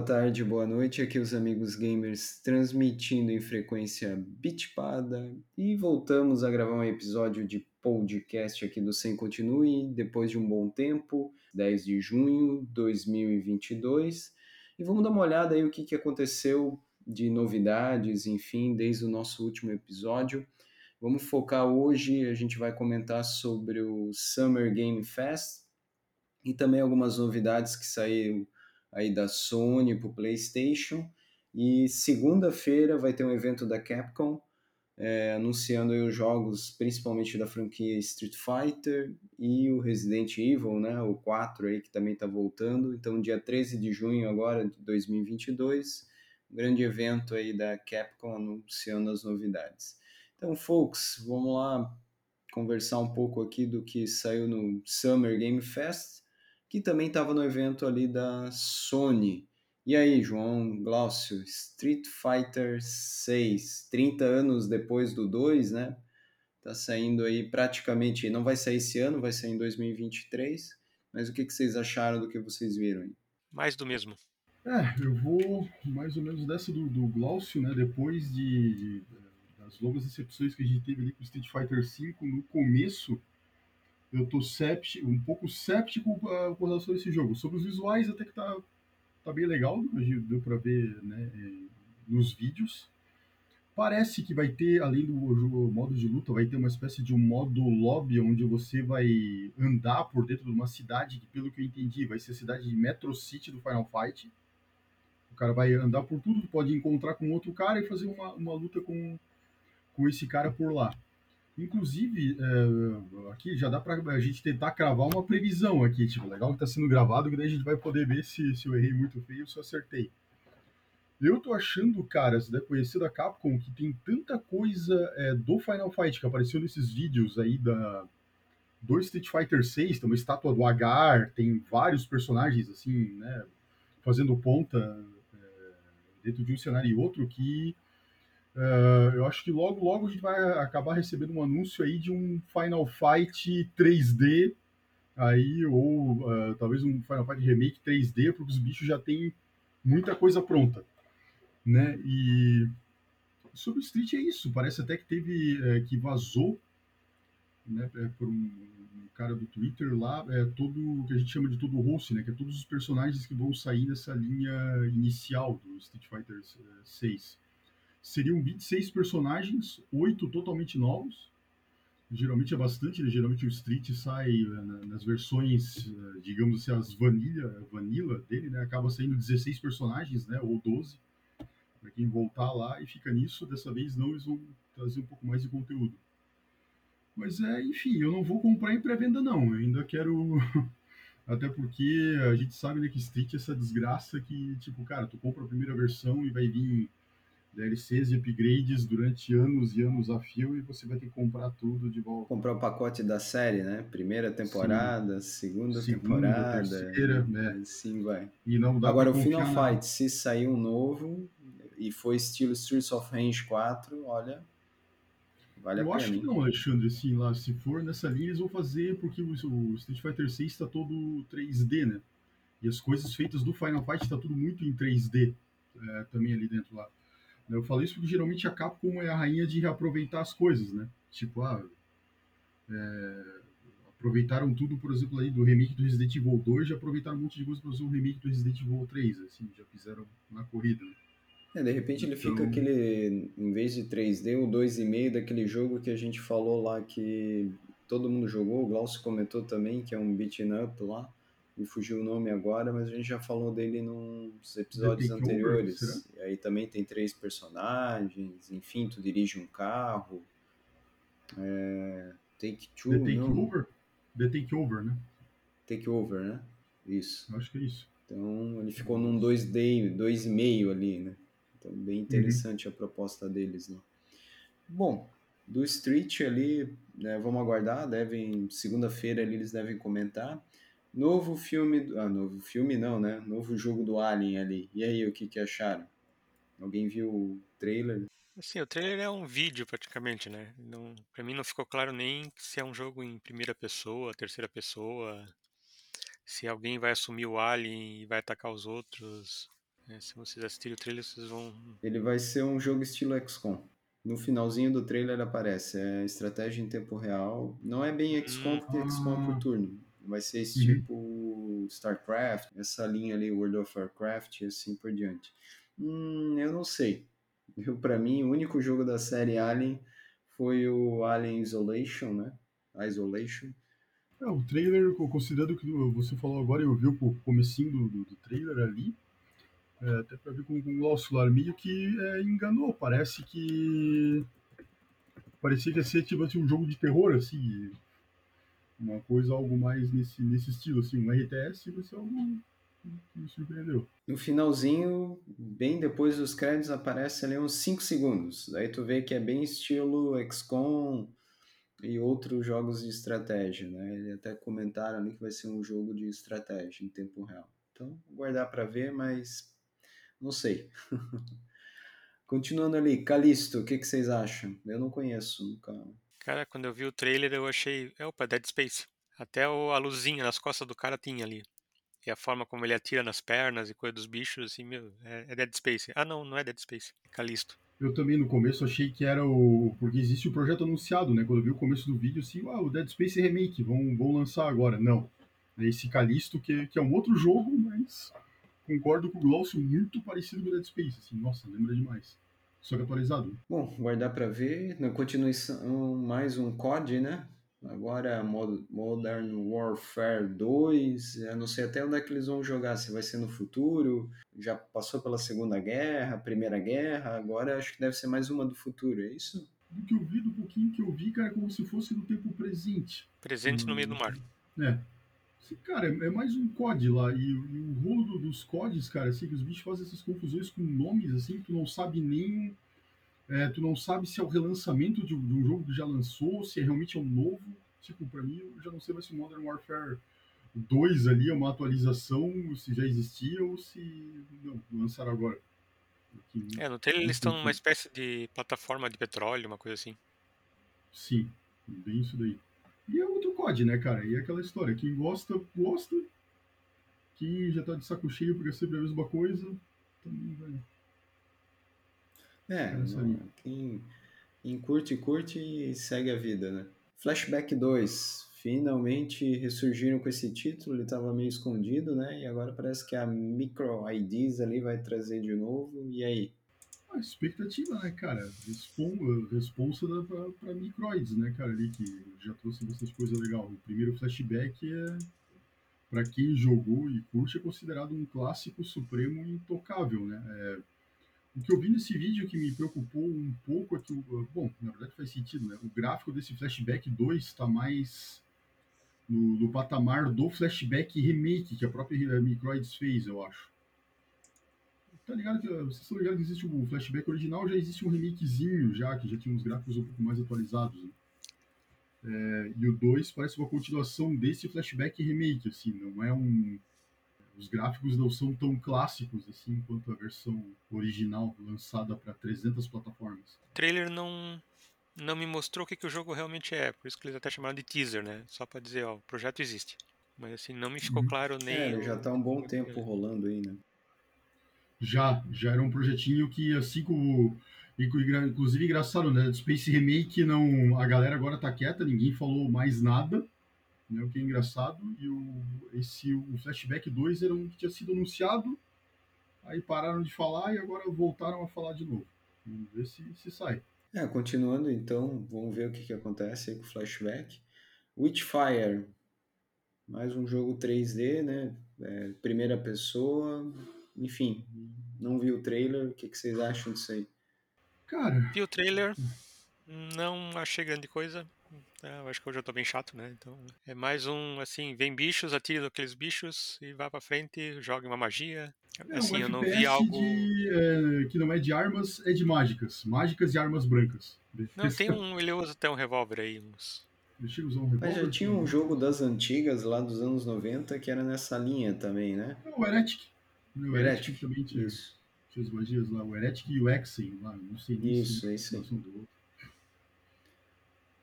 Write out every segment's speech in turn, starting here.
boa tarde, boa noite. Aqui os amigos gamers transmitindo em frequência bitpada e voltamos a gravar um episódio de podcast aqui do Sem Continue depois de um bom tempo, 10 de junho de 2022. E vamos dar uma olhada aí o que, que aconteceu de novidades, enfim, desde o nosso último episódio. Vamos focar hoje, a gente vai comentar sobre o Summer Game Fest e também algumas novidades que saíram aí da Sony para o PlayStation. E segunda-feira vai ter um evento da Capcom é, anunciando os jogos, principalmente da franquia Street Fighter e o Resident Evil, né, o 4 aí que também está voltando. Então, dia 13 de junho agora de 2022, um grande evento aí da Capcom anunciando as novidades. Então, folks, vamos lá conversar um pouco aqui do que saiu no Summer Game Fest que também estava no evento ali da Sony. E aí, João Glaucio, Street Fighter 6, 30 anos depois do 2, né? Tá saindo aí praticamente, não vai sair esse ano, vai sair em 2023. Mas o que, que vocês acharam do que vocês viram aí? Mais do mesmo. É, eu vou mais ou menos dessa do, do Glaucio, né? Depois de, de, das longas decepções que a gente teve ali com o Street Fighter 5 no começo, eu tô séptico, um pouco séptico com relação a esse jogo. Sobre os visuais, até que tá, tá bem legal, deu para ver né, é, nos vídeos. Parece que vai ter, além do modo de luta, vai ter uma espécie de um modo lobby onde você vai andar por dentro de uma cidade que, pelo que eu entendi, vai ser a cidade de Metro City do Final Fight. O cara vai andar por tudo, pode encontrar com outro cara e fazer uma, uma luta com, com esse cara por lá. Inclusive, é, aqui já dá para a gente tentar cravar uma previsão aqui, tipo, legal que está sendo gravado, que daí a gente vai poder ver se, se eu errei muito feio ou se eu acertei. Eu tô achando, caras, né, conhecido a Capcom, que tem tanta coisa é, do Final Fight que apareceu nesses vídeos aí da, do Street Fighter 6, tem uma estátua do Agar, tem vários personagens, assim, né, fazendo ponta é, dentro de um cenário e outro, que Uh, eu acho que logo, logo a gente vai acabar recebendo um anúncio aí de um Final Fight 3D aí, ou uh, talvez um Final Fight Remake 3D, porque os bichos já têm muita coisa pronta, né? E sobre o Street é isso, parece até que teve, é, que vazou, né, é, por um, cara do Twitter lá, é todo o que a gente chama de todo o host, né, que é todos os personagens que vão sair nessa linha inicial do Street Fighter 6 seriam 26 personagens, oito totalmente novos. Geralmente é bastante, né? geralmente o Street sai né, nas versões, eh, digamos assim, as vanilla, vanilla dele, né? acaba saindo 16 personagens, né? ou 12, para quem voltar lá e fica nisso. Dessa vez não, eles vão trazer um pouco mais de conteúdo. Mas é, enfim, eu não vou comprar em pré-venda não, eu ainda quero... Até porque a gente sabe né, que Street é essa desgraça que, tipo, cara, tu compra a primeira versão e vai vir DLCs e upgrades durante anos e anos a fio e você vai ter que comprar tudo de volta. Comprar o pacote da série, né? Primeira temporada, Sim. segunda, segunda temporada. Terceira, né? Sim, vai. E não dá Agora, o Final Fight, se sair um novo e for estilo Streets of Rage 4, olha. Vale Eu a acho pena. que não, Alexandre, assim, lá, se for nessa linha, eles vão fazer porque o, o Street Fighter 6 está todo 3D, né? E as coisas feitas do Final Fight está tudo muito em 3D é, também ali dentro lá. Eu falo isso porque geralmente a Capcom é a rainha de reaproveitar as coisas, né? Tipo, ah, é, aproveitaram tudo, por exemplo, aí do remake do Resident Evil 2, já aproveitaram um monte de coisa para fazer o remake do Resident Evil 3, assim, já fizeram na corrida. Né? É, de repente ele então... fica aquele, em vez de 3D, o 2,5 daquele jogo que a gente falou lá que todo mundo jogou, o Glaucio comentou também, que é um beat'em up lá me fugiu o nome agora, mas a gente já falou dele nos episódios anteriores. Over, e aí também tem três personagens, enfim, tu dirige um carro. É... Take Two, The Take não. Over? The Take Over, né? Take Over, né? Isso. Acho que é isso. Então ele ficou num 2D, 2,5 ali, né? Então bem uhum. interessante uhum. a proposta deles, né? Bom, do Street ali, né, vamos aguardar, devem segunda-feira ali eles devem comentar. Novo filme. Ah, novo filme não, né? Novo jogo do Alien ali. E aí, o que, que acharam? Alguém viu o trailer? Sim, o trailer é um vídeo praticamente, né? Não, pra mim não ficou claro nem se é um jogo em primeira pessoa, terceira pessoa, se alguém vai assumir o Alien e vai atacar os outros. É, se vocês assistirem o trailer, vocês vão. Ele vai ser um jogo estilo XCOM. No finalzinho do trailer aparece, é estratégia em tempo real. Não é bem XCOM, porque XCOM é por turno. Vai ser esse Uhum. tipo StarCraft, essa linha ali, World of Warcraft e assim por diante. Hum, eu não sei. Eu, pra mim, o único jogo da série Alien foi o Alien Isolation, né? Isolation. É, o trailer, co- considerando que você falou agora, eu vi o comecinho do, do, do trailer ali, é, até pra ver com, com o lá, meio que é, enganou. Parece que. Parecia que ia ser tipo assim, um jogo de terror, assim. Uma coisa, algo mais nesse, nesse estilo, assim, um RTS vai ser algo que me surpreendeu. No finalzinho, bem depois dos créditos, aparece ali uns 5 segundos. Daí tu vê que é bem estilo XCOM e outros jogos de estratégia, né? Eles até comentaram ali que vai ser um jogo de estratégia em tempo real. Então, guardar para ver, mas não sei. Continuando ali, Calisto, o que, que vocês acham? Eu não conheço, nunca. Cara, quando eu vi o trailer, eu achei. Opa, Dead Space. Até a luzinha nas costas do cara tinha ali. E a forma como ele atira nas pernas e coisa dos bichos, assim, meu, é, é Dead Space. Ah, não, não é Dead Space. Calisto. Eu também no começo achei que era o. Porque existe o projeto anunciado, né? Quando eu vi o começo do vídeo, assim, ah, o Dead Space Remake, vão, vão lançar agora. Não. É esse Calisto, que, que é um outro jogo, mas concordo com o Glaucio, muito parecido com o Dead Space. Assim, nossa, lembra demais. Só que atualizado. Bom, guardar para ver. Na continuação, mais um COD, né? Agora Mod- Modern Warfare 2. Eu não sei até onde é que eles vão jogar, se vai ser no futuro. Já passou pela Segunda Guerra, Primeira Guerra, agora acho que deve ser mais uma do futuro, é isso? Do que eu vi, do pouquinho que eu vi, cara, é como se fosse no tempo presente. Presente no meio do mar. É. Cara, é é mais um COD lá. E, e o rolo do- dos CODs, cara, assim, que os bichos fazem essas confusões com nomes, assim, que tu não sabe nem. é, tu não sabe se é o relançamento de, um- de um jogo que já lançou, se é realmente é um novo. Tipo, pra mim, eu já não sei mais se o Modern Warfare 2 ali é uma atualização, se já existia ou se. Não, lançaram agora. Aqui, É, no trailer eles estão numa espécie de plataforma de petróleo, uma coisa assim. Sim, bem isso daí. E é outro COD, né, cara? E é aquela história, quem gosta, gosta. Quem já tá de saco cheio porque é sempre a mesma coisa, também vai. É, não, aí. quem, quem curte, curte e segue a vida, né? Flashback 2. Finalmente ressurgiram com esse título, ele estava meio escondido, né? E agora parece que a Micro IDs ali vai trazer de novo. E aí? A expectativa, né, cara? Respon responsa pra, Microids, né, cara, ali que já trouxe bastante coisa legal. O primeiro flashback é, pra quem jogou e curte, é considerado um clássico supremo intocável, né? É, o que eu vi nesse vídeo que me preocupou um pouco é que, bom, na verdade faz sentido, né? O gráfico desse flashback 2 está mais no, no patamar do flashback remake que a própria Microids fez, eu acho. Tá ligado que vocês estão ligados que existe o flashback original, já existe um remakezinho já, que já tinha uns gráficos um pouco mais atualizados. Né? É, e o 2 parece uma continuação desse flashback remake, assim, não é um. Os gráficos não são tão clássicos assim quanto a versão original lançada para 300 plataformas. O trailer não, não me mostrou o que, que o jogo realmente é, por isso que eles até chamaram de teaser, né? Só pra dizer, ó, o projeto existe. Mas assim, não me ficou Uhum. claro nem. É, ele o- já tá um bom tempo rolando aí, né? Já, já era um projetinho que assim como. inclu- Inclusive engraçado, né? Space Remake não. A galera agora tá quieta, ninguém falou mais nada. Né, o que é engraçado. E o, esse, o Flashback 2 era um que tinha sido anunciado. Aí pararam de falar e agora voltaram a falar de novo. Vamos ver se, se sai. É, continuando então, vamos ver o que, que acontece aí com o Flashback. Witchfire, mais um jogo 3D, né? É, primeira pessoa, enfim, não vi o trailer, o que, que vocês acham disso aí? Cara, Vi o trailer, não achei grande coisa. É, eu acho que hoje eu tô bem chato, né? Então, é mais um, assim, vem bichos, atira naqueles bichos e vai pra frente, joga uma magia. é Assim, um eu não vi algo. de, é, que não é de armas, é de mágicas. Mágicas e armas brancas. Não, tem um. Ele usa até um revólver aí, uns. Deixa eu usar um Mas revólver. já tinha um jogo das antigas, lá dos anos 90, que era nessa linha também, né? É, O Heretic. O Heretic Heretic, também tinha, Isso. tinha as magias lá. O Heretic e o Exen lá. Não sei nem Isso, se é isso do outro.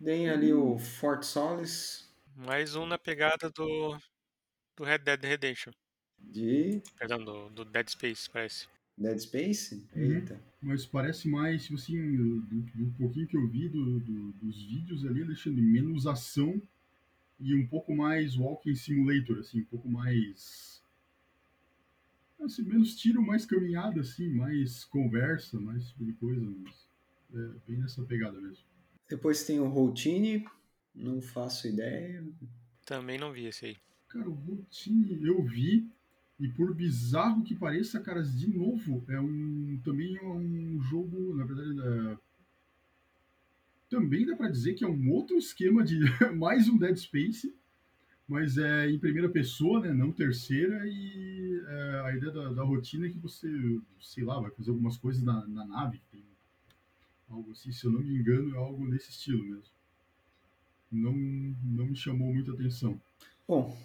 Tem ali o Fort Solis, Mais um na pegada do. Do Red Dead Redemption. de Perdão, do, do Dead Space, parece. Dead Space? Uhum. Eita. Mas parece mais, tipo assim, do, do pouquinho que eu vi do, do, dos vídeos ali, Alexandre, menos ação e um pouco mais Walking Simulator, assim, um pouco mais. Assim, menos tiro, mais caminhada, assim, mais conversa, mais tipo de coisa. Mas é bem nessa pegada mesmo. Depois tem o Routine, não faço ideia. Também não vi esse aí. Cara, o Routine eu vi, e por bizarro que pareça, caras, de novo, é um. Também é um jogo, na verdade, é, também dá pra dizer que é um outro esquema de mais um Dead Space, mas é em primeira pessoa, né, não terceira, e é, a ideia da, da, rotina que você, sei lá, vai fazer algumas coisas na, na nave, tem algo assim, se eu não me engano, é algo nesse estilo mesmo. Não, não me chamou muita atenção. Bom,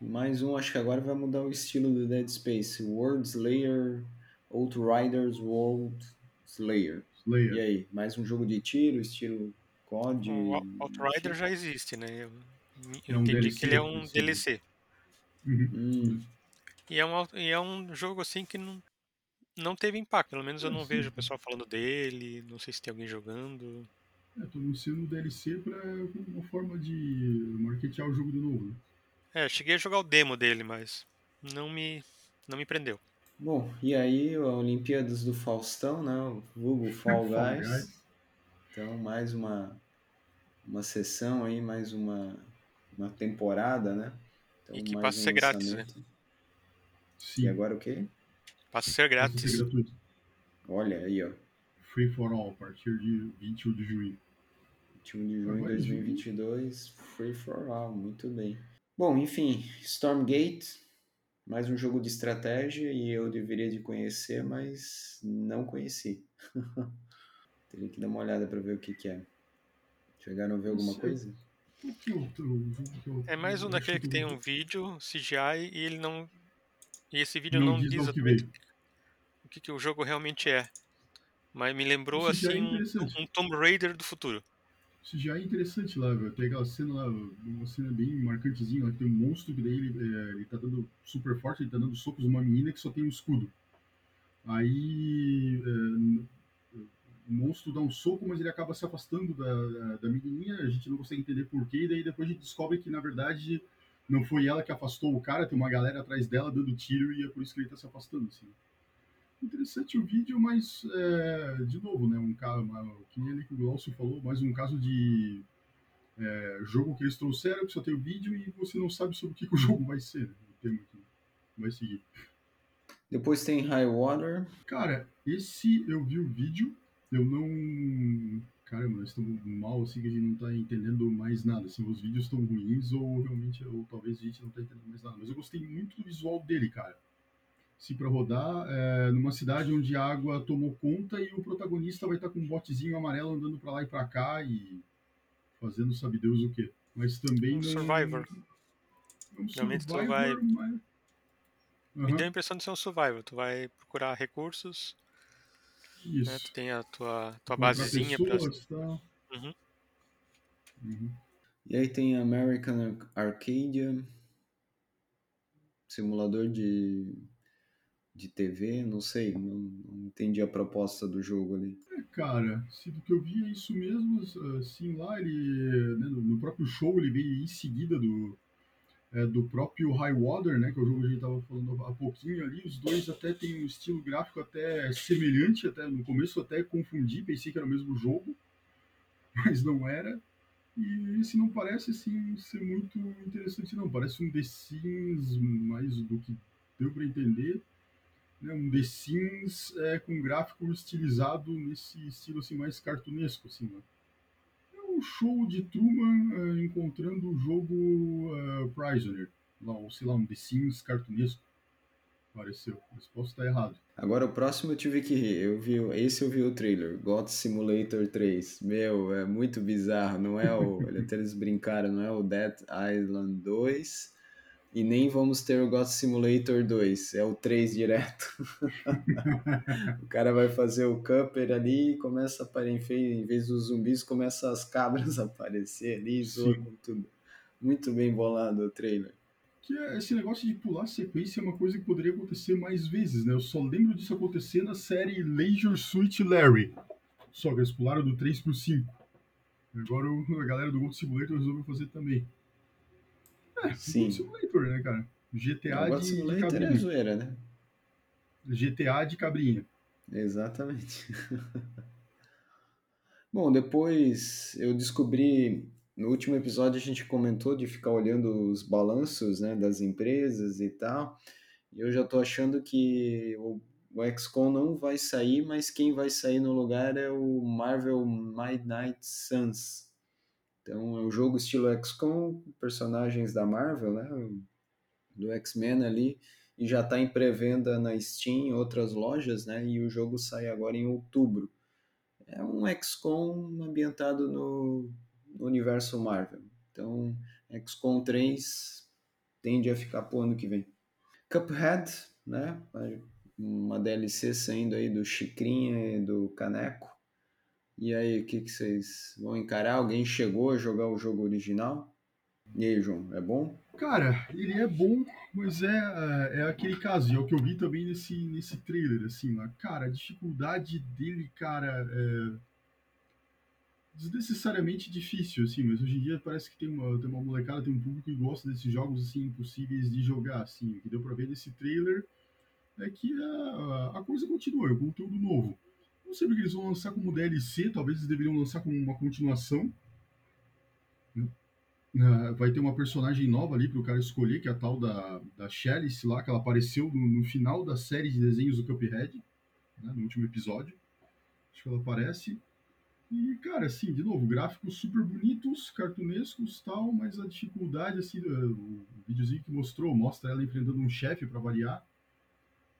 mais um, acho que agora vai mudar o estilo do Dead Space. World Slayer, Outriders World Slayer. Slayer. E aí, mais um jogo de tiro, estilo COD? O Outrider já existe, né? Eu, eu É um entendi DLC, que ele é um sim. DLC. Uhum. Hum, E é, um, e é um jogo assim que não, não teve impacto. Pelo menos eu não Sim. vejo o pessoal falando dele. Não sei se tem alguém jogando. É, tô anunciando o DLC pra uma forma de marketear o jogo de novo, né? É, cheguei a jogar o demo dele, mas não me, não me prendeu. Bom, e aí, a Olimpíadas do Faustão, né? O vulgo Fall Guys. Então, mais uma, uma sessão aí, mais uma, uma temporada, né? Então, E que mais passa a um ser grátis, lançamento. Sim. E agora o quê? Passa a ser vai ser grátis. gratuito. Olha aí, ó. Free for all, a partir de 21 de junho. 21 de junho de Agora, 2022, Free for All, muito bem. Bom, enfim, Stormgate, mais um jogo de estratégia e eu deveria de conhecer, mas não conheci. Teria que dar uma olhada para ver o que, que é. Chegaram a ver alguma coisa? É É mais um daquele que tem um vídeo CGI e ele não. E esse vídeo Não não, diz diz onde que o que, que o jogo realmente é. Mas me lembrou Isso é assim um, interessante. um Tomb Raider do futuro. Isso já é interessante lá, velho. Tem aquela cena lá, uma cena bem marcantezinha lá, que tem um monstro que daí ele, é, ele tá dando super forte, ele tá dando socos numa menina que só tem um escudo. Aí é, o monstro dá um soco, mas ele acaba se afastando da, da, da menininha, a gente não consegue entender porquê, e daí depois a gente descobre que na verdade não foi ela que afastou o cara, tem uma galera atrás dela dando tiro e é por isso que ele tá se afastando, assim. Interessante o vídeo, mas é, de novo, né? Um caso, que nem ali que o Glaucio falou, mais um caso de é, jogo que eles trouxeram, que só tem o vídeo e você não sabe sobre o que, que o jogo vai ser, né, o tema que vai seguir. Depois tem High Water. Cara, esse eu vi o vídeo, eu não. Caramba, nós estamos mal assim que a gente não tá entendendo mais nada. Se os vídeos estão ruins ou realmente, ou talvez a gente não tá entendendo mais nada. Mas eu gostei muito do visual dele, cara. Se para rodar é, numa cidade onde a água tomou conta e o protagonista vai estar com um botezinho amarelo andando para lá e para cá e fazendo sabe Deus o quê. Mas também Um não. Survivor. É um Realmente tu Survivor, vai- mas. Me Aham, deu a impressão de ser um survival. Tu vai procurar recursos, né? Isso. Tu tem a tua, tua basezinha pra. pessoas, tal. Uhum. Uhum. E aí tem American Arcadia. Simulador de, de TV, não sei, não, não entendi a proposta do jogo ali. É, cara, se do que eu vi é isso mesmo, assim, lá ele, né, no próprio show ele veio em seguida do, é, do próprio High Water, né, que é o jogo que a gente tava falando há pouquinho ali, os dois até têm um estilo gráfico até semelhante, até no começo até confundi, pensei que era o mesmo jogo, mas não era. E esse não parece assim ser muito interessante não, parece um The Sims mais do que deu para entender, né, um The Sims é, com gráfico estilizado nesse estilo assim mais cartunesco assim, né? Um show de Truman é, encontrando o jogo é, Prisoner, lá, ou sei lá, um The Sims cartunesco. Pareceu, mas posso estar errado. Agora o próximo eu tive que rir. Eu vi, esse eu vi o trailer, God Simulator 3. Meu, é muito bizarro. Não é o. Até eles brincaram, não é o Dead Island 2. E nem vamos ter o God Simulator 2. É o 3 direto. o cara vai fazer o camper ali e começa a aparecer. Em vez dos zumbis, começa as cabras a aparecer ali zoa com tudo. Muito bem bolado o trailer. Que é esse negócio de pular sequência é uma coisa que poderia acontecer mais vezes, né? Eu só lembro disso acontecer na série Leisure Suit Larry. Só que eles pularam do 3 pro 5. Agora a galera do Gold Simulator resolveu fazer também. É, Sim. Gold Simulator, né, cara? GTA de, de cabrinha. É zoeira, né? GTA de cabrinha. Exatamente. Bom, depois eu descobri, no último episódio a gente comentou de ficar olhando os balanços né, das empresas e tal, e eu já estou achando que o, o XCOM não vai sair, mas quem vai sair no lugar é o Marvel Midnight Suns. Então é um jogo estilo XCOM, personagens da Marvel, né, do X-Men ali, e já está em pré-venda na Steam, em outras lojas, né, e o jogo sai agora em outubro é um XCOM ambientado no, no universo Marvel. Então, XCOM 3 tende a ficar pro ano que vem. Cuphead, né? Uma DLC saindo aí do Chicrinha e do Caneco. E aí, o que, que vocês vão encarar? Alguém chegou a jogar o jogo original? E aí, João, é bom? Cara, ele é bom, mas é, é aquele caso, e é o que eu vi também nesse, nesse trailer, assim, lá. Cara, a dificuldade dele, cara, é desnecessariamente difícil, assim, mas hoje em dia parece que tem uma, tem uma molecada, tem um público que gosta desses jogos, assim, impossíveis de jogar, assim. O que deu pra ver nesse trailer é que a, a coisa continua, é um conteúdo novo. Não sei porque eles vão lançar como DLC, talvez eles deveriam lançar como uma continuação, Uh, vai ter uma personagem nova ali para o cara escolher, que é a tal da, da Chalice lá, que ela apareceu no, no final da série de desenhos do Cuphead, né, no último episódio. Acho que ela aparece. E, cara, assim, de novo, gráficos super bonitos, cartunescos tal, mas a dificuldade, assim, o videozinho que mostrou, mostra ela enfrentando um chefe para variar.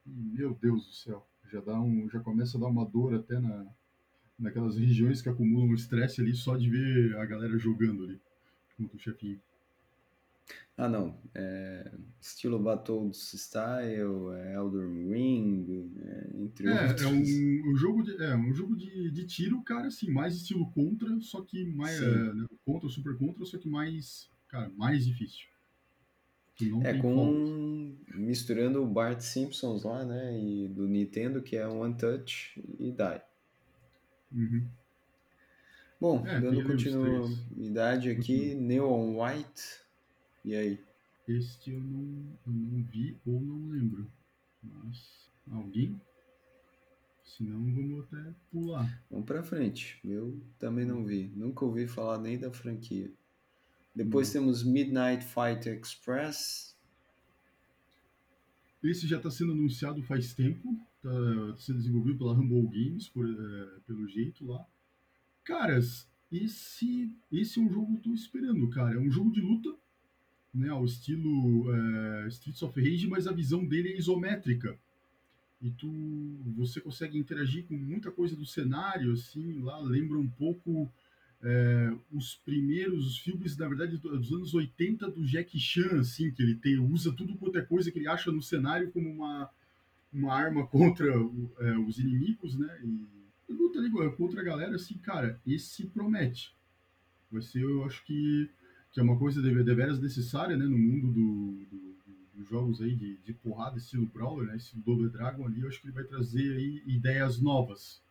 E, meu Deus do céu, já, dá um, já começa a dar uma dor até na, naquelas regiões que acumulam estresse ali só de ver a galera jogando ali contra o chefinho. Ah, não. É, estilo Battletoads Style, é Elden Ring, é, entre é, outros. É um, um jogo, de, é um jogo de, de tiro, cara, assim, mais estilo Contra, só que mais... É, né, contra, Super Contra, só que mais, cara, mais difícil. É com... Misturando o Bart Simpsons lá, né, e do Nintendo, que é One Touch e Die. Uhum. Bom, é, dando continuidade aqui, uhum. Neon White. E aí? Este eu não, eu não vi ou não lembro. Mas alguém? Se não, vamos até pular. Vamos pra frente. Eu também não vi. Nunca ouvi falar nem da franquia. Depois não. temos Midnight Fight Express. Esse já está sendo anunciado faz tempo. Está sendo desenvolvido pela Humble Games, por, é, pelo jeito lá. Caras, esse, esse é um jogo que eu tô esperando, cara. É um jogo de luta, né, ao estilo é, Streets of Rage, mas a visão dele é isométrica. E tu, você consegue interagir com muita coisa do cenário, assim, lá lembra um pouco é, os primeiros filmes, na verdade, dos anos 80 do Jack Chan, assim, que ele tem, usa tudo quanto é coisa que ele acha no cenário como uma, uma arma contra é, os inimigos, né? E, luta ali contra a galera, assim, cara, esse promete. Vai ser, eu acho que, que é uma coisa de, deveras necessária, né, no mundo do, do, dos jogos aí de, de porrada, estilo Brawler, né, esse Double Dragon ali, eu acho que ele vai trazer aí ideias novas.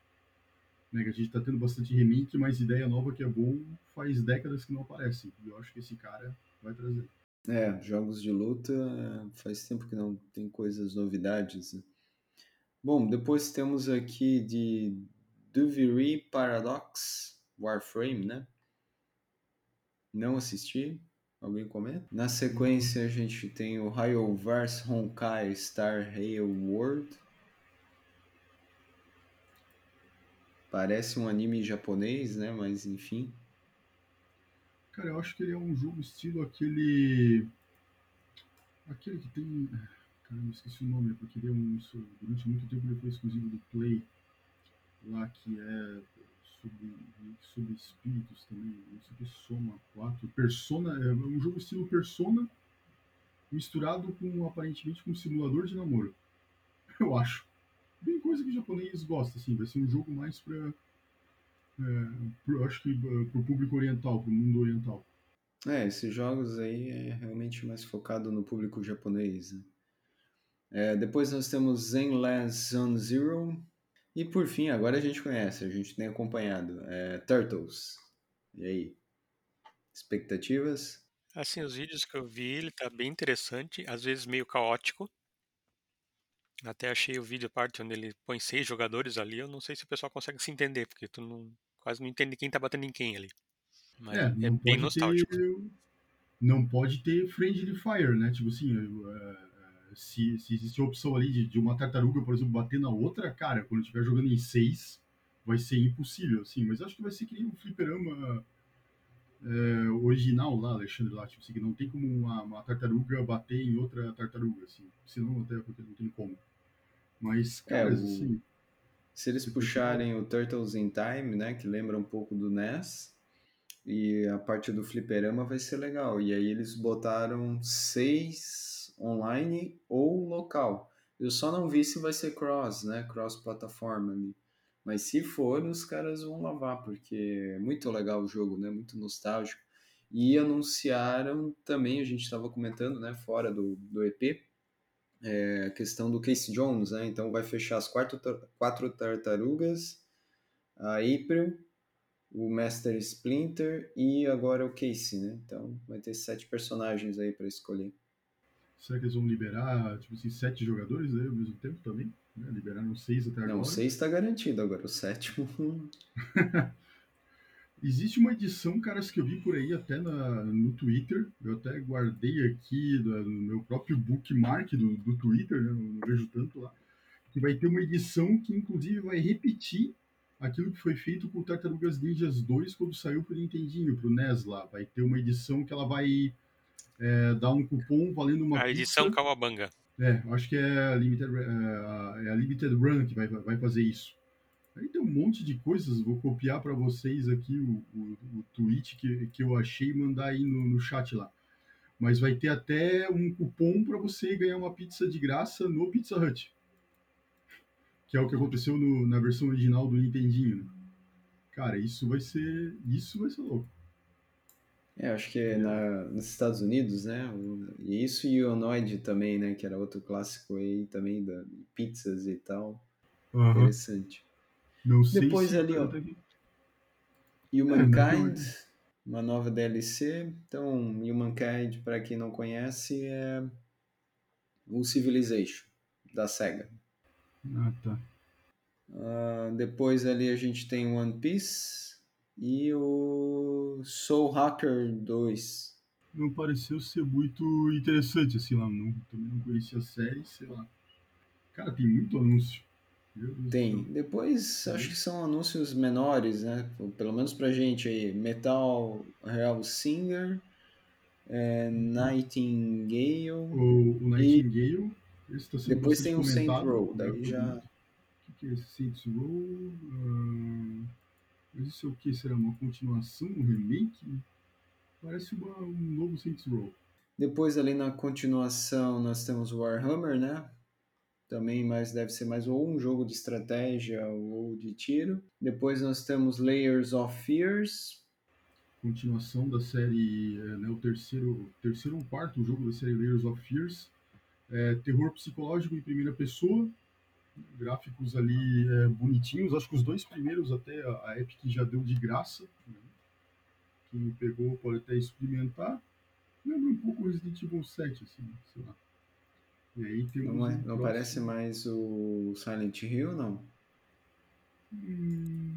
Né, que a gente tá tendo bastante remake, mas ideia nova que é bom faz décadas que não aparece. E eu acho que esse cara vai trazer. É, jogos de luta faz tempo que não tem coisas novidades. Né? Bom, depois temos aqui de Duviri Paradox Warframe, né? Não assisti. Alguém comenta? Na sequência, a gente tem o Rayoverse Honkai Star Rail World. Parece um anime japonês, né? Mas enfim. Cara, eu acho que ele é um jogo estilo aquele. Aquele que tem. Cara, eu esqueci o nome, porque ele é um. Durante muito tempo ele foi exclusivo do Play lá que é sobre, sobre espíritos também, não sei o que, Soma 4. Persona, é um jogo estilo Persona misturado com, aparentemente, com um simulador de namoro. Eu acho. Bem coisa que o japonês gosta, assim, vai ser um jogo mais pra, é, pro, acho que pro público oriental, pro mundo oriental. É, esses jogos aí é realmente mais focado no público japonês. Né? É, depois nós temos Zenless Zone Zero. E por fim, agora a gente conhece, a gente tem acompanhado. É, Turtles. E aí? Expectativas? Assim, os vídeos que eu vi, ele tá bem interessante, às vezes meio caótico. Até achei o vídeo a parte onde ele põe seis jogadores ali. Eu não sei se o pessoal consegue se entender, porque tu não, quase não entende quem tá batendo em quem ali. Mas É, é, não bem nostálgico. ter. Não pode ter Friendly Fire, né? Tipo assim, é, é, se, se existe a opção ali de, de uma tartaruga, por exemplo, bater na outra, cara, quando estiver jogando em seis, vai ser impossível, assim. Mas acho que vai ser que nem um fliperama é, original lá, Alexandre, lá, tipo assim, que não tem como uma, uma tartaruga bater em outra tartaruga, assim. Senão até porque não tem como. Mas, É, cara, o- assim, Se eles puxarem o Turtles in Time, né, que lembra um pouco do NES, e a parte do fliperama vai ser legal. E aí eles botaram seis online ou local. Eu só não vi se vai ser cross, né, cross plataforma ali. Mas se for, os caras vão lavar, porque é muito legal o jogo, né, muito nostálgico. E anunciaram também, a gente estava comentando, né, fora do, do EP, é, a questão do Casey Jones, né? Então vai fechar as quatro, quatro tartarugas, a April, o Master Splinter e agora o Casey, né? Então vai ter sete personagens aí para escolher. será que eles vão liberar, tipo assim, sete jogadores aí ao mesmo tempo também? Né? Liberaram seis até agora. Não, seis está garantido agora, o sétimo. Existe uma edição, caras, que eu vi por aí até na, no Twitter. Eu até guardei aqui da- no meu próprio bookmark do, do Twitter, né? não, vejo tanto lá. Que vai ter uma edição que, inclusive, vai repetir aquilo que foi feito com o Tartarugas Ninjas 2 quando saiu pro Nintendinho, pro NES lá. Vai ter uma edição que ela vai é, dar um cupom valendo uma A edição pizza. Kawabanga. É, acho que é a Limited, é, a- é a Limited Run que vai, vai fazer isso. Aí tem um monte de coisas, vou copiar para vocês aqui o, o, o tweet que, que eu achei e mandar aí no, no chat lá. Mas vai ter até um cupom para você ganhar uma pizza de graça no Pizza Hut. Que é o que aconteceu no- na versão original do Nintendinho. né? Cara, isso vai ser. Isso vai ser louco. É, acho que é na, nos Estados Unidos, né? o- e isso e o Onoid também, né? Que era outro clássico aí também da pizzas e tal. Interessante. Não sei Depois se ali, ó. aqui. Humankind, É, uma nova DLC. Então, Humankind, para quem não conhece, é o Civilization da SEGA. Ah, tá. Ah, depois ali a gente tem One Piece e o Soul Hacker 2. Não pareceu ser muito interessante, assim, lá. Não, também não conhecia a série, sei lá. Cara, tem muito anúncio. Tem. céu. Depois acho que são anúncios menores, né? Pelo menos pra gente aí. Metal Real Singer, é, Nightingale. O, o Nightingale, esse tá sendo Depois tem o Saint Row, né, daí por- já. O que, que é esse Saints Row? Mas isso é o que? Será uma continuação, um remake? Parece uma- um novo Saints Row. Depois ali na continuação nós temos Warhammer, né? Também, mas deve ser mais ou um jogo de estratégia ou de tiro. Depois nós temos Layers of Fears. Continuação da série, é, né, o terceiro, terceiro ou quarto jogo da série Layers of Fears. É, terror psicológico em primeira pessoa. Gráficos ali é, bonitinhos. Acho que os dois primeiros até a Epic já deu de graça. né? Quem pegou pode até experimentar. Lembra um pouco Resident Evil 7, assim, sei lá. E aí temos Não, é- não próximo- parece mais o Silent Hill, não? Hum,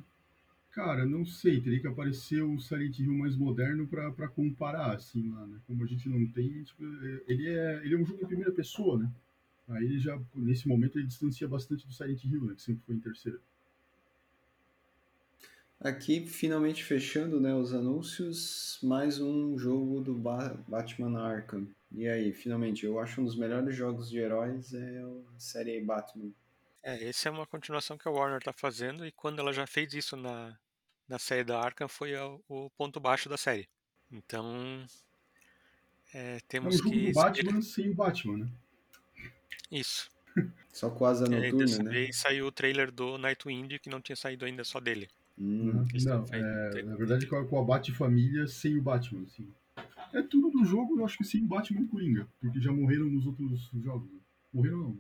cara, não sei. Teria que aparecer o Silent Hill mais moderno pra comparar, assim, lá, né? Como a gente não tem, tipo, ele é, ele é um jogo em primeira pessoa, né? Aí ele já, nesse momento, ele distancia bastante do Silent Hill, né? Que sempre foi em terceira. Aqui, finalmente fechando né, os anúncios, mais um jogo do Ba- Batman Arkham. E aí, finalmente, eu acho um dos melhores jogos de heróis é a série Batman. É, esse é uma continuação que a Warner tá fazendo e quando ela já fez isso na, na série da Arkham foi o, o ponto baixo da série. Então, é, É um temos jogo que do Batman sem o Batman, né? isso. Só com asa E aí, noturna, dessa né? vez saiu o trailer do Nightwind que não tinha saído ainda só dele. Hum, Não, é, na verdade com com a Bat-família sem o Batman, assim. É tudo do jogo, eu acho que sim, Batman e Coringa, porque já morreram nos outros jogos. né? Morreram não.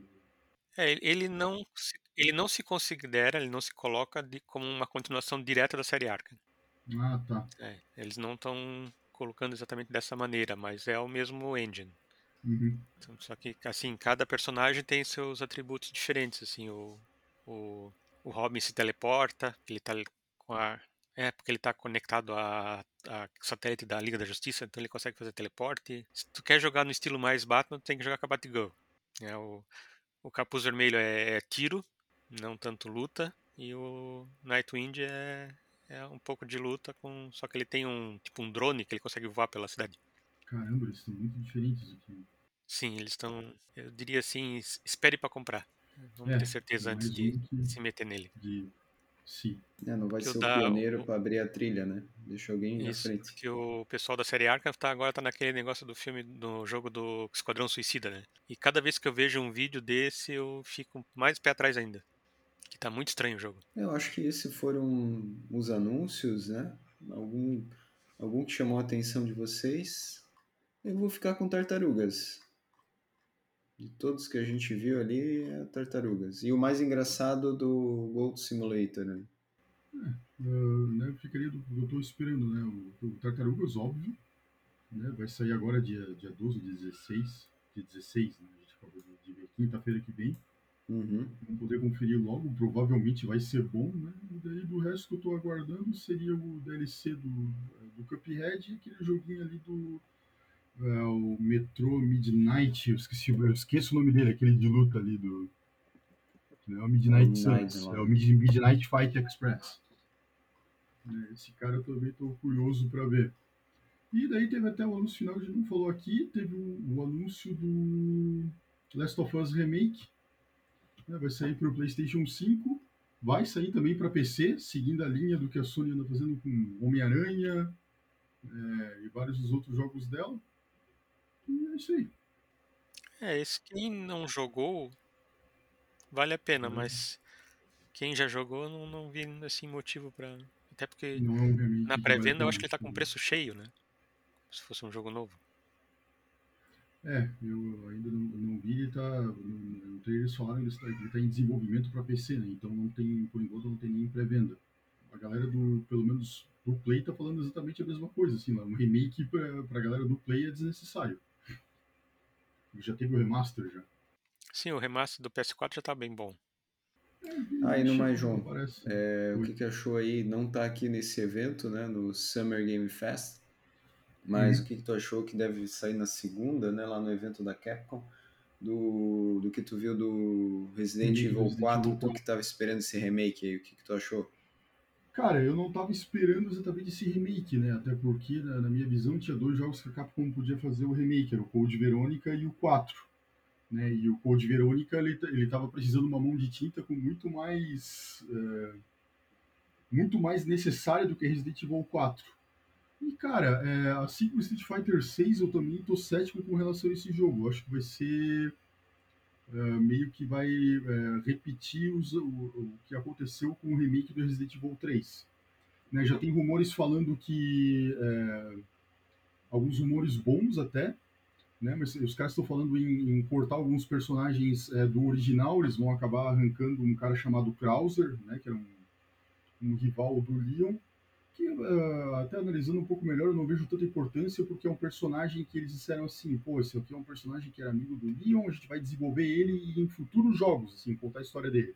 É, ele- ele não, se- ele não se considera, ele não se coloca de- como uma continuação direta da série Arkham. Ah, tá. É, eles não estão colocando exatamente dessa maneira, mas é o mesmo engine. Uhum. Então, só que, assim, cada personagem tem seus atributos diferentes, assim, o, o, o Robin se teleporta, ele tá com a... É, porque ele tá conectado a, a satélite da Liga da Justiça, então ele consegue fazer teleporte. Se tu quer jogar no estilo mais Batman, tu tem que jogar com a Batgirl. É, o, o Capuz Vermelho é, é tiro, não tanto luta, e o Nightwind é, é um pouco de luta, com só que ele tem um tipo um drone que ele consegue voar pela cidade. Caramba, eles estão muito diferentes aqui. Sim, eles estão, eu diria assim, es- espere para comprar. Vamos É, ter certeza antes de se meter nele. De... Sim. É, não vai Que ser o da- pioneiro o- para abrir a trilha, né? Deixa alguém na Isso, frente. porque o pessoal da série Arkham tá, agora tá naquele negócio do filme, do jogo do Esquadrão Suicida, né? E cada vez que eu vejo um vídeo desse, eu fico mais pé atrás ainda. Que tá muito estranho o jogo. Eu acho que esses foram os anúncios, né? Algum, algum que chamou a atenção de vocês. Eu vou ficar com tartarugas. De todos que a gente viu ali, é tartarugas. E o mais engraçado do Gold Simulator, né? Ah, né, eu ficaria do eu tô esperando, né? O, o Tartarugas, óbvio. Né, vai sair agora dia, dia 12, dia 16. Dia 16, né? A gente acabou de, ver quinta-feira que vem. Uhum. Vamos poder conferir logo. Provavelmente vai ser bom, né? E daí do resto que eu tô aguardando seria o DLC do, do Cuphead e aquele joguinho ali do. É, o Metro Midnight, eu esqueci, eu esqueço o nome dele, aquele de luta ali do. É o Midnight Midnight, Suns, é o Mid- Midnight Fight Express. Né, Esse cara eu também tô curioso para ver. E daí teve até o anúncio final, a gente não falou aqui, teve o, o anúncio do Last of Us Remake. né, vai sair para o PlayStation 5, vai sair também para PC, seguindo a linha do que a Sony anda fazendo com Homem-Aranha é, e vários dos outros jogos dela. E é isso aí. É, esse quem não jogou, vale a pena, Uhum. mas quem já jogou não, não vi assim motivo pra. Até porque Não na pré-venda eu acho que ele tá com preço cheio, né? Se fosse um jogo novo. É, eu ainda não, não vi, ele tá. No, no trailer eles falaram que ele está, ele tá em desenvolvimento para PC, né? Então não tem, por enquanto, não tem nem pré-venda. A galera do, pelo menos do Play, tá falando exatamente a mesma coisa, assim, lá, um remake pra, pra galera do Play é desnecessário. Já teve o remaster já. Sim, o remaster do PS4 já tá bem bom. Ah, e no mais. É, o que, que achou aí? Não tá aqui nesse evento, né? No Summer Game Fest. Mas Uhum. o que, que tu achou que deve sair na segunda, né? Lá no evento da Capcom. Do, do que tu viu do Resident Evil Resident 4, Evil tu que tava esperando esse remake aí, o que, que tu achou? Cara, eu não tava esperando exatamente esse remake, né? Até porque, na, na minha visão, tinha dois jogos que a Capcom podia fazer o remake, era o Code Verônica e o 4. Né? E o Code Verônica, ele, ele tava precisando de uma mão de tinta com muito mais... é, muito mais necessária do que Resident Evil 4. E, cara, é, assim como Street Fighter 6, eu também tô cético com relação a esse jogo. Eu acho que vai ser... é, meio que vai é, repetir os- o, o que aconteceu com o remake do Resident Evil 3 né, já tem rumores falando que é, alguns rumores bons até, né, mas os caras estão falando em, em cortar alguns personagens do original, eles vão acabar arrancando um cara chamado Krauser, né, que era um, um rival do Leon, que é, até analisando um pouco melhor eu não vejo tanta importância porque é um personagem que eles disseram assim, pô, esse aqui é um personagem que era amigo do Leon, a gente vai desenvolver ele em futuros jogos, assim, contar a história dele.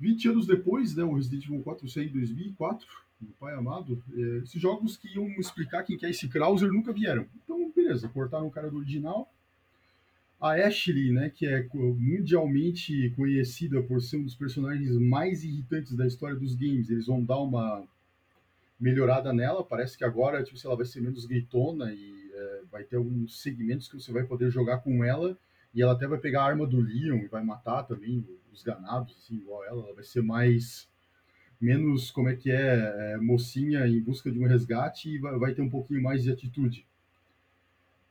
20 anos depois, né, o Resident Evil 4 saiu em 2004, meu pai amado, é, esses jogos que iam explicar quem que é esse Krauser nunca vieram. Então, beleza, cortaram o cara do original. A Ashley, né, que é mundialmente conhecida por ser um dos personagens mais irritantes da história dos games, eles vão dar uma melhorada nela. Parece que agora, tipo, lá, vai ser menos gritona e é, vai ter alguns segmentos que você vai poder jogar com ela e ela até vai pegar a arma do Leon e vai matar também os ganados, assim, igual ela. Ela vai ser mais. menos, como é que é, é, mocinha em busca de um resgate e vai, vai ter um pouquinho mais de atitude.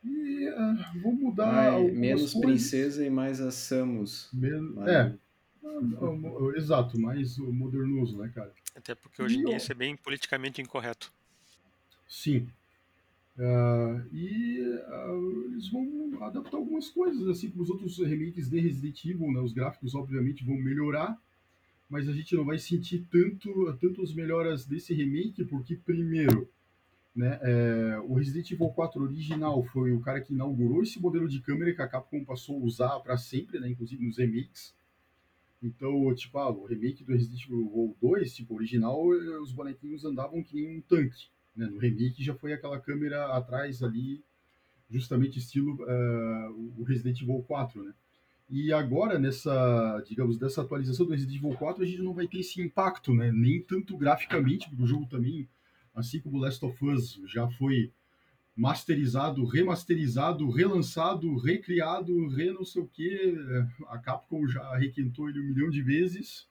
E ah, vou mudar algumas menos coisas. princesa e mais a Samus. Men- Mas- É, ah, ah, exato, mais modernoso, né, cara? Até porque hoje em dia isso é bem politicamente incorreto. Sim. Uh, e uh, eles vão adaptar algumas coisas, assim como os outros remakes de Resident Evil, né? Os gráficos, obviamente, vão melhorar, mas a gente não vai sentir tanto, tanto as melhoras desse remake, porque, primeiro, né, é, o Resident Evil 4 original foi o cara que inaugurou esse modelo de câmera que a Capcom passou a usar para sempre, né, inclusive nos remakes. Então, tipo, ah, o remake do Resident Evil 2, tipo, original, os bonequinhos andavam que nem um tanque. Né? No remake já foi aquela câmera atrás ali, justamente estilo uh, o Resident Evil 4, né? E agora, nessa, digamos, dessa atualização do Resident Evil 4, a gente não vai ter esse impacto, né? Nem tanto graficamente, porque o jogo também, assim como Last of Us já foi masterizado, remasterizado, relançado, recriado, re não sei o que. A Capcom já requentou ele um milhão de vezes.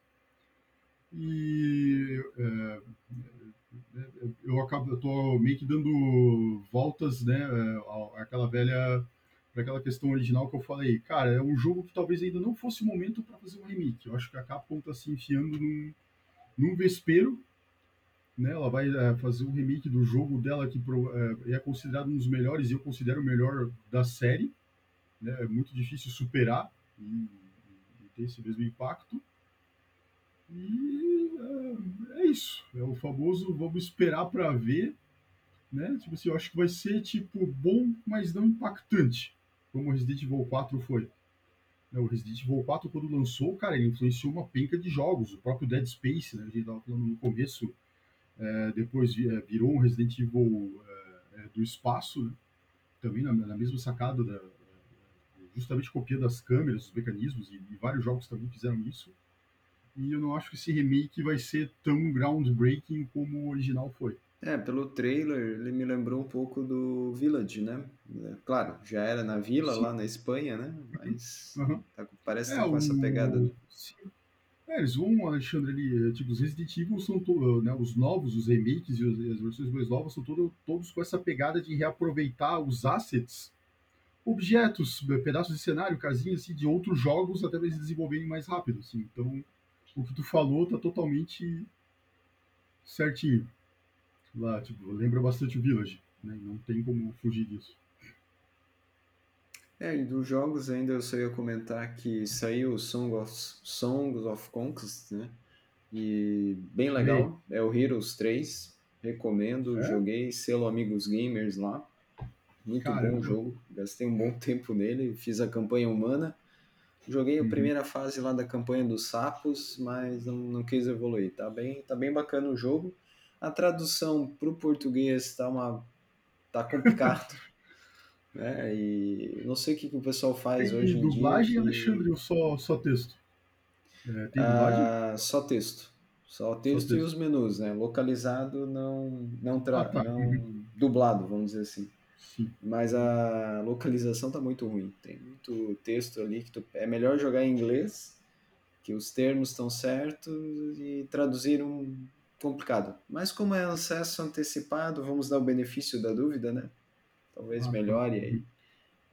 E é, eu acabo, tô meio que dando voltas, né, é, aquela velha, para aquela questão original que eu falei. Cara, é um jogo que talvez ainda não fosse o momento para fazer um remake. Eu acho que a Capcom tá se enfiando num, num vespeiro né? Ela vai é, fazer um remake do jogo dela que é, é, considerado um dos melhores e eu considero o melhor da série. Né? É muito difícil superar e, e ter esse mesmo impacto. E é, é, isso. É o famoso vamos esperar para ver. Né? Tipo assim, eu acho que vai ser tipo bom, mas não impactante, como Resident Evil 4 foi. Né, o Resident Evil 4, quando lançou, cara, ele influenciou uma penca de jogos. O próprio Dead Space, né? A gente tava falando no começo é, depois é, virou um Resident Evil é, é, do espaço, né? também na, na, mesma sacada, da, justamente copiando as câmeras, os mecanismos, e, e, vários jogos também fizeram isso. E eu não acho que esse remake vai ser tão groundbreaking como o original foi. É, pelo trailer ele me lembrou um pouco do Village, né? Claro, já era na vila Sim. lá na Espanha, né? Mas uhum. tá, parece que tá com o... essa pegada. Né? Sim. É, eles vão, Alexandre, ali, tipo, os Resident Evil são todos, né, os novos, os remakes e as versões mais novas são todo, todos com essa pegada de reaproveitar os assets, objetos, pedaços de cenário, casinhas assim, de outros jogos até eles desenvolverem mais rápido, assim. Então, o que tu falou tá totalmente certinho. Lá, tipo, lembra bastante o Village, né? Não tem como fugir disso. É, e dos jogos ainda eu só ia comentar que saiu o Song of, Songs of Conquest, né? E bem legal, é o Heroes 3, recomendo, é? joguei, selo Amigos Gamers lá, muito Caramba. bom jogo, gastei um bom tempo nele, fiz a campanha humana, joguei a uhum. primeira fase lá da campanha dos sapos, mas não, não quis evoluir, tá bem, tá bem bacana o jogo, a tradução para o português tá uma tá complicado, Né? E não sei o que, que o pessoal faz tem hoje em dia. dublagem, Alexandre, ou só, só texto? É, tem dublagem? Ah, só texto. Só texto, só texto e os menus, né? Localizado, não, não, tra... Ah, tá. não uhum. dublado, vamos dizer assim. Sim. Mas a localização tá muito ruim. Tem muito texto ali que tu... é melhor jogar em inglês, que os termos estão certos e traduzir um complicado. Mas como é acesso antecipado, vamos dar o benefício da dúvida, né? Talvez ah, melhore aí.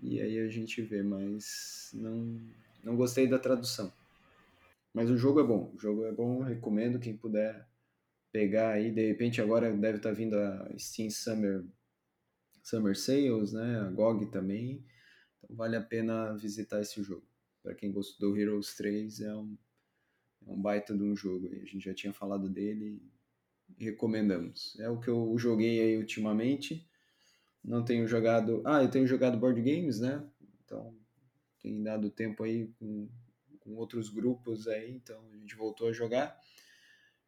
E aí a gente vê, mas não, não gostei da tradução. Mas o jogo é bom, o jogo é bom, recomendo quem puder pegar aí, de repente agora deve estar tá vindo a Steam Summer Summer Sales, né? A GOG também. Então vale a pena visitar esse jogo. Para quem gostou do Heroes 3, é um, é um baita de um jogo. A gente já tinha falado dele recomendamos. É o que eu joguei aí ultimamente não tenho jogado. Ah, eu tenho jogado board games, né? Então, tem dado tempo aí com, com outros grupos aí, então a gente voltou a jogar.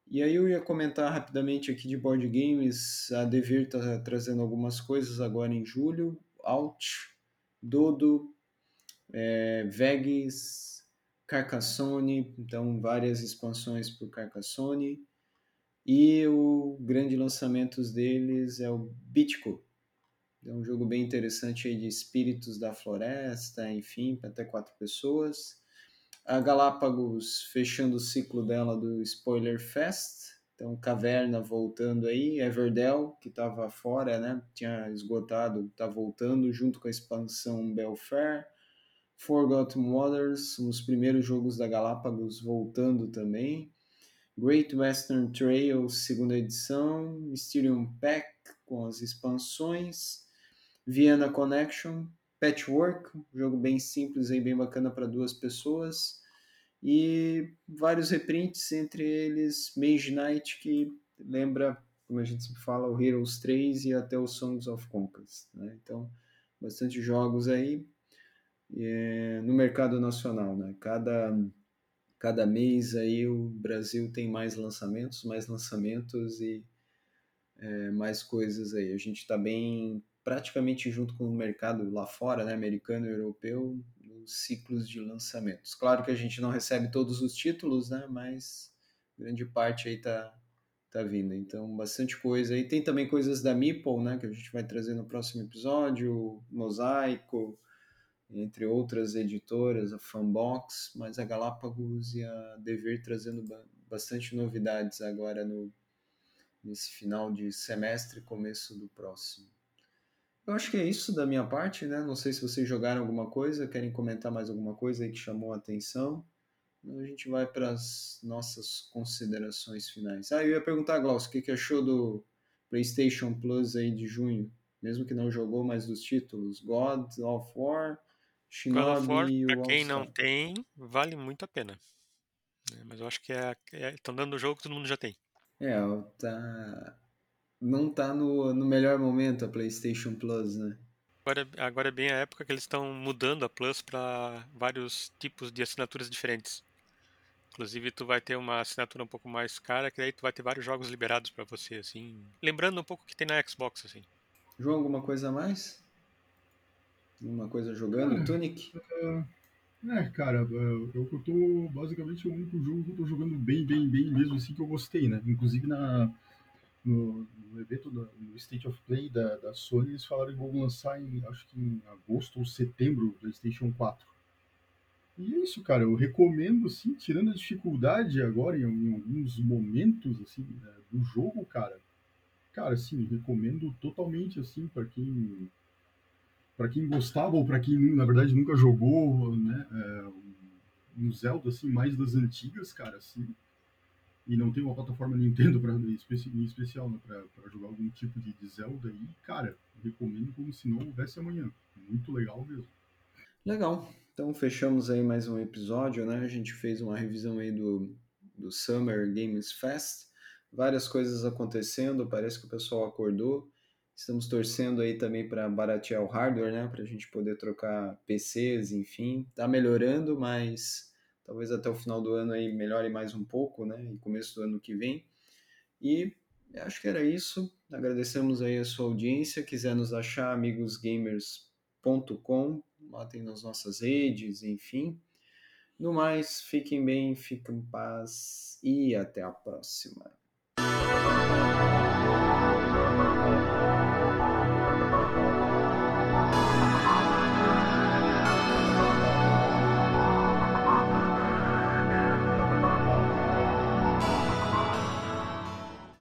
E aí eu ia comentar rapidamente aqui de board games. A Devir está trazendo algumas coisas agora em julho. Out, Dodo, é, Vegas, Carcassonne, então várias expansões por Carcassonne. E o grande lançamento deles é o Bitco, é um jogo bem interessante de espíritos da floresta, enfim, para até quatro pessoas. A Galápagos fechando o ciclo dela do Spoiler Fest. Então, Caverna voltando aí. Everdell, que estava fora, né? Tinha esgotado, está voltando junto com a expansão Belfair. Forgotten Waters, um dos primeiros jogos da Galápagos voltando também. Great Western Trail, segunda edição. Mysterium Pack com as expansões. Vienna Connection, Patchwork, um jogo bem simples e bem bacana para duas pessoas. E vários reprints, entre eles Mage Knight, que lembra, como a gente sempre fala, o Heroes 3 e até o Songs of Conquest. Né? Então, bastante jogos aí é, no mercado nacional. Né? Cada, cada mês aí o Brasil tem mais lançamentos, mais lançamentos e é, mais coisas aí. A gente está bem praticamente junto com o mercado lá fora, né, americano e europeu, nos ciclos de lançamentos. Claro que a gente não recebe todos os títulos, né, mas grande parte aí tá tá vindo. Então, bastante coisa aí. Tem também coisas da Meeple, né, que a gente vai trazer no próximo episódio, Mosaico, entre outras editoras, a Fanbox, mas a Galápagos e a Dever trazendo bastante novidades agora no nesse final de semestre, começo do próximo. Eu acho que é isso da minha parte, né? Não sei se vocês jogaram alguma coisa, querem comentar mais alguma coisa aí que chamou a atenção. A gente vai para as nossas considerações finais. Ah, eu ia perguntar, Glaucio, o que, que achou do PlayStation Plus aí de junho? Mesmo que não jogou mais dos títulos. God of War, Shinobi War, e o Pra quem não tem, vale muito a pena. É, mas eu acho que é, estão é, dando o jogo que todo mundo já tem. É, tá. Não tá no, no melhor momento a PlayStation Plus, né? Agora, agora é bem a época que eles estão mudando a Plus para vários tipos de assinaturas diferentes. Inclusive, tu vai ter uma assinatura um pouco mais cara, que daí tu vai ter vários jogos liberados para você, assim. Lembrando um pouco o que tem na Xbox, assim. João, alguma coisa a mais? Alguma coisa jogando? Tunic? Uh, é, cara, eu, eu tô basicamente o único jogo que eu tô jogando bem, bem, bem mesmo assim que eu gostei, né? Inclusive na, no, no evento do no State of Play da, da Sony, eles falaram que vão lançar em, acho que em agosto ou setembro, o PlayStation 4. E é isso, cara, eu recomendo, assim, tirando a dificuldade agora em, em alguns momentos, assim, né, do jogo, cara, cara, assim, recomendo totalmente, assim, para quem para quem gostava ou para quem na verdade nunca jogou, né, é, um Zelda assim mais das antigas, cara, assim, e não tem uma plataforma Nintendo para em especial né, para jogar algum tipo de, de Zelda aí, cara, recomendo como se não houvesse amanhã. Muito legal mesmo. Legal. Então fechamos aí mais um episódio, né? A gente fez uma revisão aí do, do Summer Games Fest. Várias coisas acontecendo, parece que o pessoal acordou. Estamos torcendo aí também para baratear o hardware, né? Para a gente poder trocar PCs, enfim. Tá melhorando, mas talvez até o final do ano aí melhore mais um pouco, né? E começo do ano que vem. E acho que era isso. Agradecemos aí a sua audiência. Quiser nos achar, amigosgamers.com. Lá nas nossas redes, enfim. No mais, fiquem bem, fiquem em paz e até a próxima.